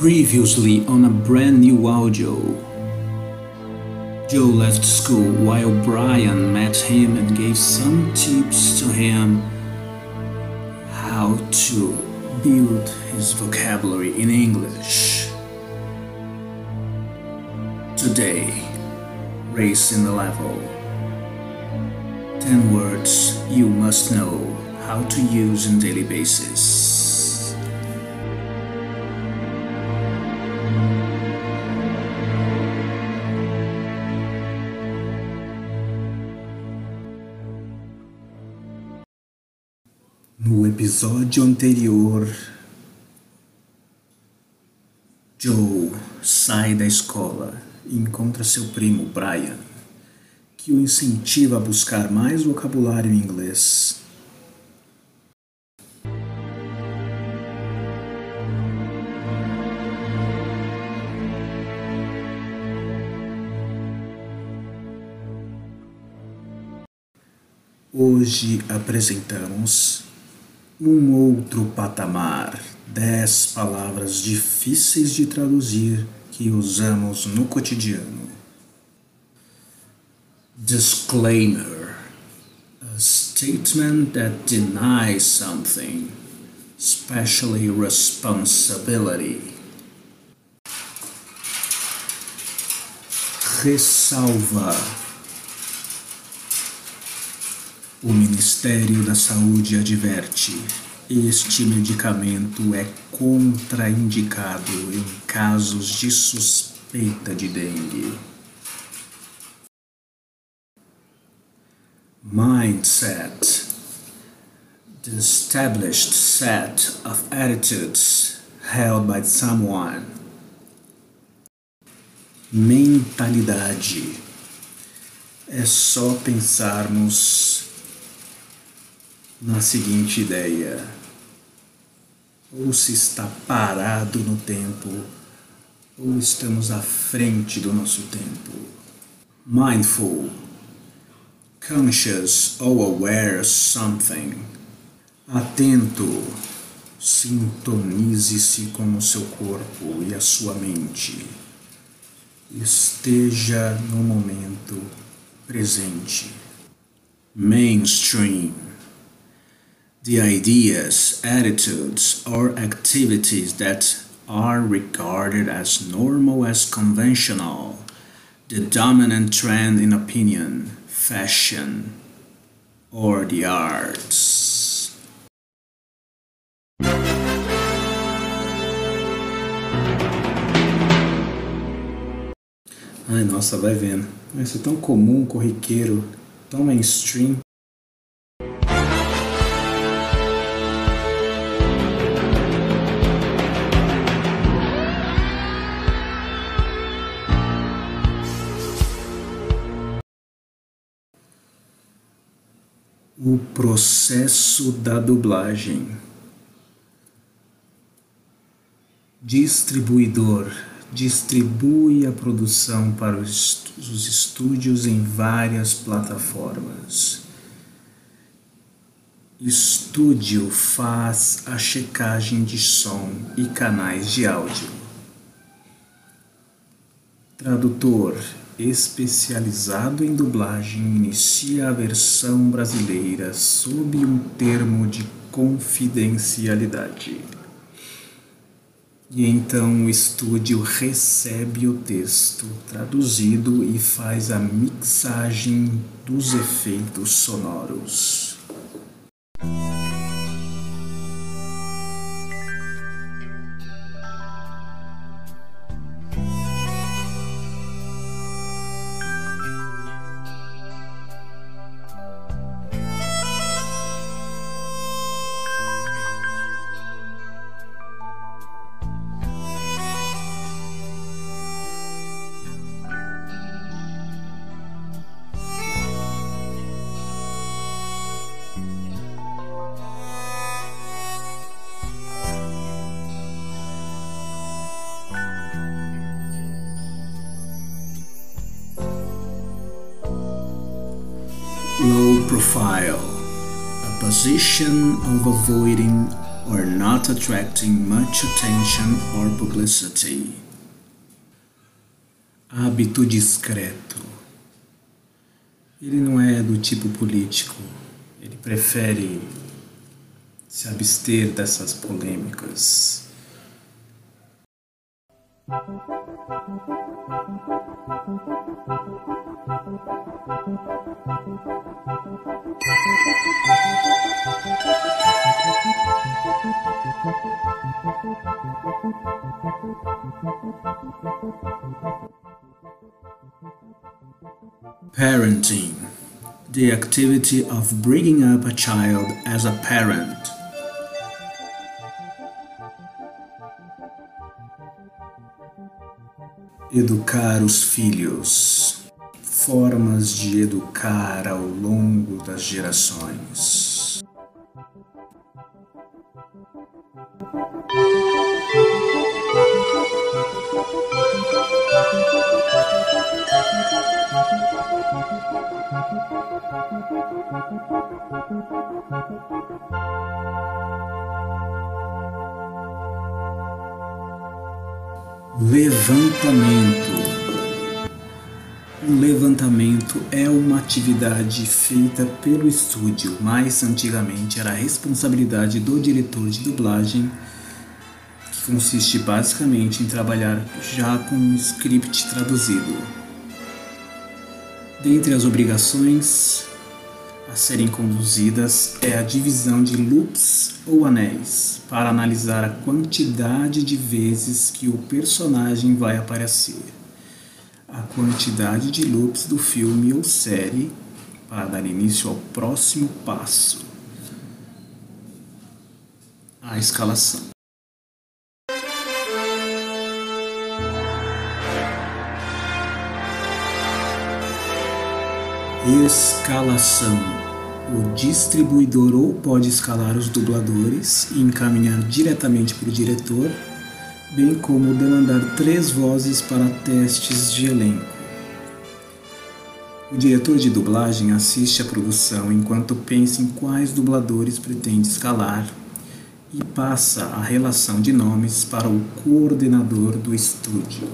Previously on a brand new audio. Joe left school while Brian met him and gave some tips to him how to build his vocabulary in English. Today, raising the level. 10 words you must know how to use on daily basis. Episódio anterior, Joe sai da escola e encontra seu primo Brian, que o incentiva a buscar mais vocabulário em inglês. Hoje apresentamos um outro patamar, dez palavras difíceis de traduzir que usamos no cotidiano. Disclaimer: a statement that denies something, especially responsibility. Ressalva. O Ministério da Saúde adverte: este medicamento é contraindicado em casos de suspeita de dengue. Mindset The established set of attitudes held by someone. Mentalidade. É só pensarmos na seguinte ideia: ou se está parado no tempo, ou estamos à frente do nosso tempo. Mindful, conscious or aware of something. Atento, sintonize-se com o seu corpo e a sua mente. Esteja no momento presente. Mainstream the ideas, attitudes, or activities that are regarded as normal as conventional, the dominant trend in opinion, fashion, or the arts. Ai, nossa, vai vendo. Isso é tão comum, um corriqueiro, tão mainstream. O processo da dublagem. Distribuidor distribui a produção para os estúdios em várias plataformas. Estúdio faz a checagem de som e canais de áudio. Tradutor especializado em dublagem inicia a versão brasileira sob um termo de confidencialidade. E então o estúdio recebe o texto traduzido e faz a mixagem dos efeitos sonoros. Low profile, a position of avoiding or not attracting much attention or publicity. Hábito discreto. Ele não é do tipo político. Ele prefere se abster dessas polêmicas. Parenting the activity of bringing up a child as a parent. Educar os filhos. Formas de educar ao longo das gerações. Levantamento. O levantamento é uma atividade feita pelo estúdio, mas antigamente era a responsabilidade do diretor de dublagem, que consiste basicamente em trabalhar já com um script traduzido. Dentre as obrigações a serem conduzidas é a divisão de loops ou anéis, para analisar a quantidade de vezes que o personagem vai aparecer, a quantidade de loops do filme ou série, para dar início ao próximo passo, a escalação. Escalação. O distribuidor ou pode escalar os dubladores e encaminhar diretamente para o diretor, bem como demandar três vozes para testes de elenco. O diretor de dublagem assiste à produção enquanto pensa em quais dubladores pretende escalar e passa a relação de nomes para o coordenador do estúdio.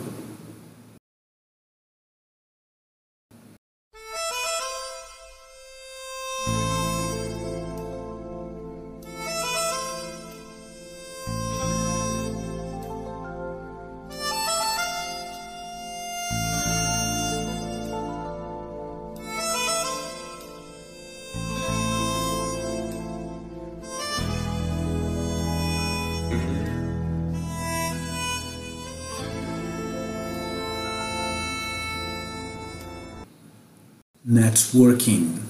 Networking.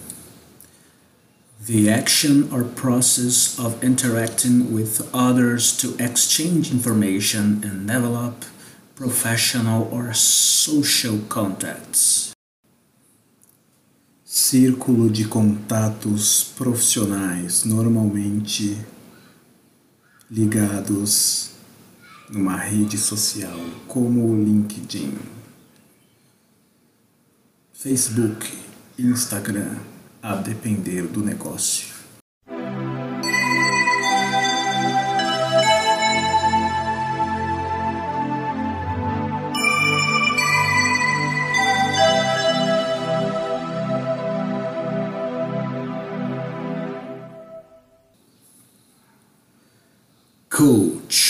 The action or process of interacting with others to exchange information and develop professional or social contacts. Círculo de contatos profissionais, normalmente ligados numa rede social como o LinkedIn, Facebook, Instagram, a depender do negócio. Coach.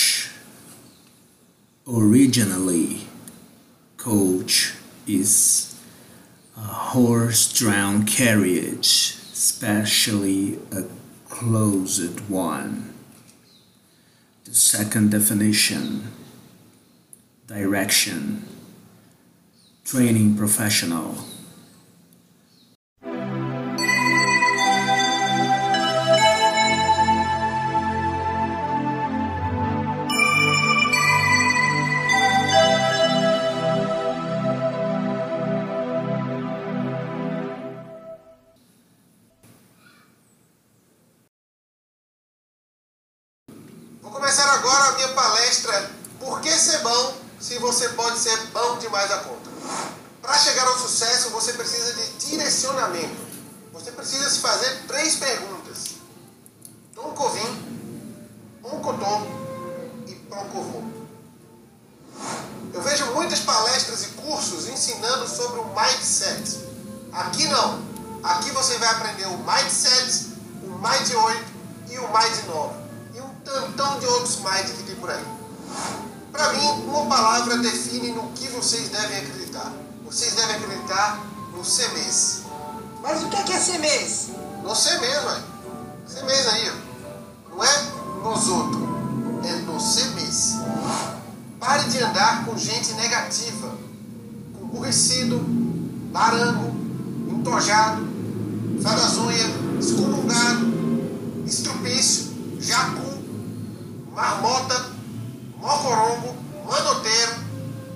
Horse-drawn carriage, especially a closed one. The second definition, direction, training professional. Você precisa se fazer três perguntas. Nunca ouvi, notou e procurou. Eu vejo muitas palestras e cursos ensinando sobre o mindset. Aqui não. Aqui você vai aprender o mindset, o mind 8 e o mind 9. E um tantão de outros mind que tem por aí. Para mim, uma palavra define no que vocês devem acreditar. Vocês devem acreditar no CMES. Mas o que é, é CMES? No CMES, ué. CMES aí, ó. Não é nos outros, é no CMES. Pare de andar com gente negativa, com burrecido, barango, entojado, unhas, excomungado, estrupício, jacu, marmota, mocorongo, manoteiro,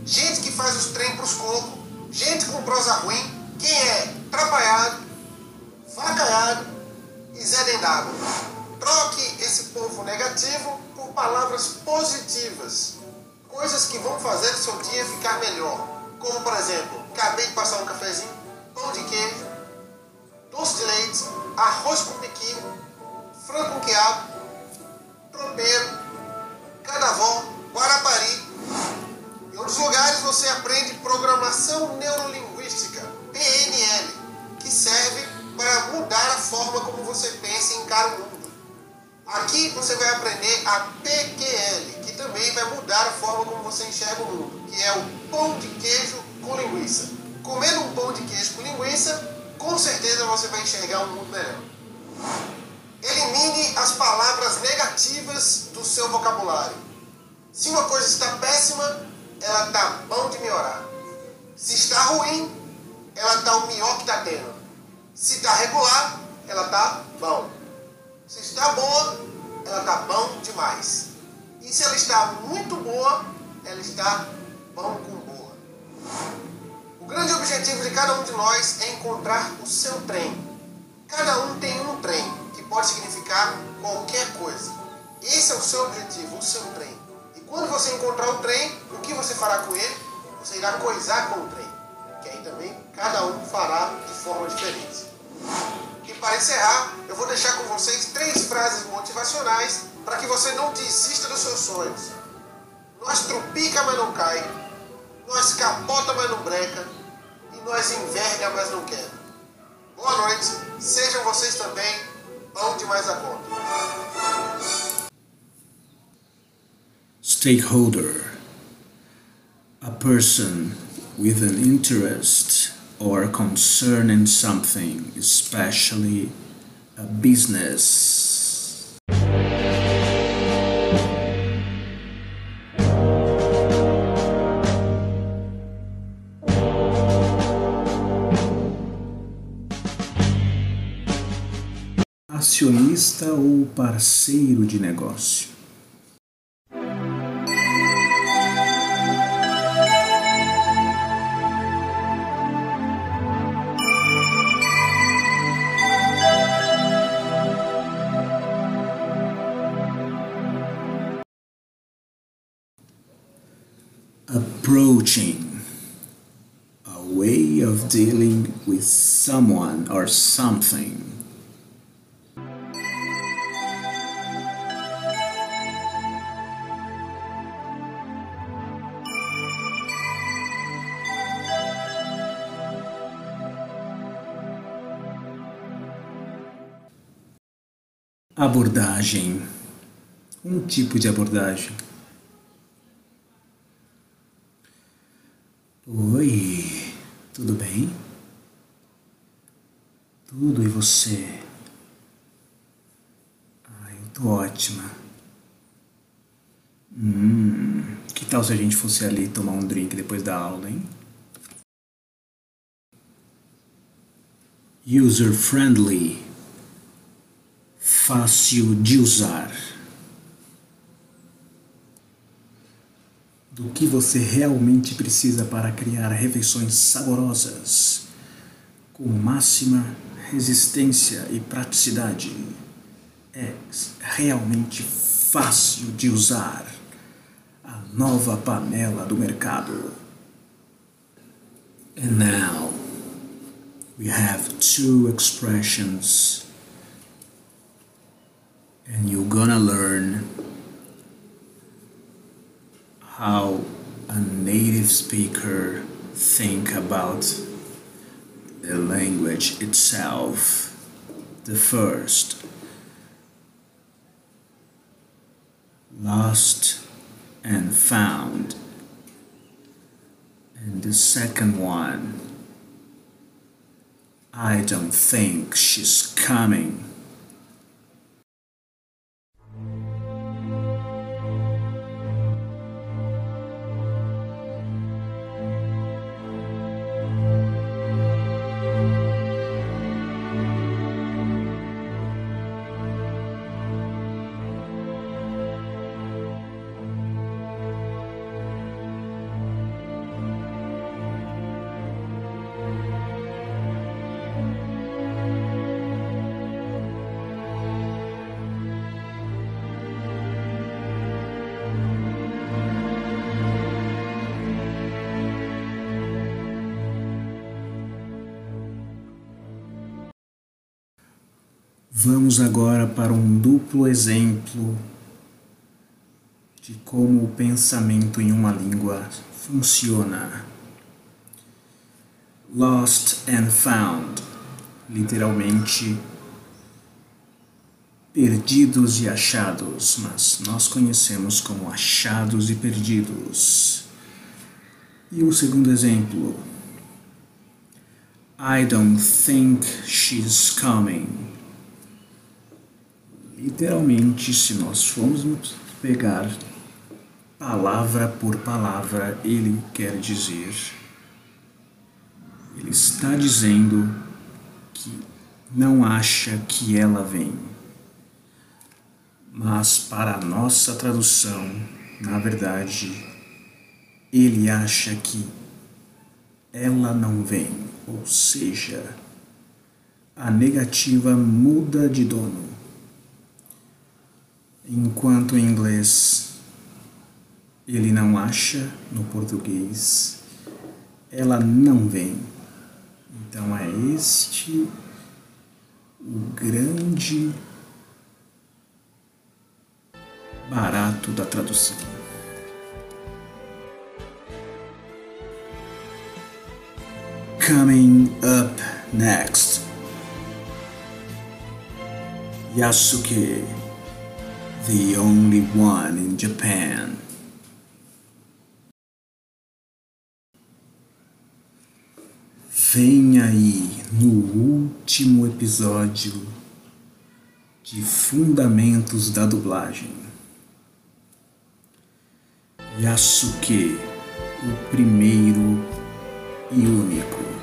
gente que faz os trem pros cocos, gente com prosa ruim, quem é trapalhado, facaiado e Zé Dendado. Troque esse povo negativo por palavras positivas, coisas que vão fazer seu dia ficar melhor. Como, por exemplo, acabei de passar um cafezinho, pão de queijo, doce de leite, arroz com piquinho, frango quiabo, tropeiro, canavó, guarapari. Em outros lugares você aprende programação o mundo. Aqui você vai aprender a PQL, que também vai mudar a forma como você enxerga o mundo, que é o pão de queijo com linguiça. Comendo um pão de queijo com linguiça, com certeza você vai enxergar um mundo melhor. Elimine as palavras negativas do seu vocabulário. Se uma coisa está péssima, ela está bom de melhorar. Se está ruim, ela está o melhor que está tendo. Se está regular, ela está bom. Se está boa, ela está bom demais. E se ela está muito boa, ela está bom com boa. O grande objetivo de cada um de nós é encontrar o seu trem. Cada um tem um trem, que pode significar qualquer coisa. Esse é o seu objetivo, o seu trem. E quando você encontrar o trem, o que você fará com ele? Você irá coisar com o trem. Que aí também cada um fará de forma diferente. E para encerrar, eu vou deixar com vocês três frases motivacionais para que você não desista dos seus sonhos. Nós trupica, mas não cai. Nós capota, mas não breca. E nós enverga, mas não quer. Boa noite. Sejam vocês também bom demais a conta. Stakeholder. A person with an interest or concern in something, especially a business. Acionista ou parceiro de negócio. Approaching, a way of dealing with someone or something. Abordagem. Um tipo de abordagem. Tudo bem? Tudo e você? Ah, eu tô ótima. Hum, que tal se a gente fosse ali tomar um drink depois da aula, hein? User friendly, fácil de usar. Do que você realmente precisa para criar refeições saborosas, com máxima resistência e praticidade. É realmente fácil de usar a nova panela do mercado. And now we have two expressions, and you're gonna learn how a native speaker think about the language itself. The first, lost and found. And the second one, I don't think she's coming. Vamos agora para um duplo exemplo de como o pensamento em uma língua funciona. Lost and found, literalmente perdidos e achados, mas nós conhecemos como achados e perdidos. E o segundo exemplo, I don't think she's coming. Literalmente, se nós formos pegar palavra por palavra, ele quer dizer, ele está dizendo que não acha que ela vem. Mas para a nossa tradução, na verdade, ele acha que ela não vem, ou seja, a negativa muda de dono enquanto em inglês ele não acha, no português ela não vem. Então é este o grande barato da tradução. Coming up next. Yasuke the only one in Japan. Vem aí no último episódio de Fundamentos da Dublagem. Yasuke, o primeiro e único.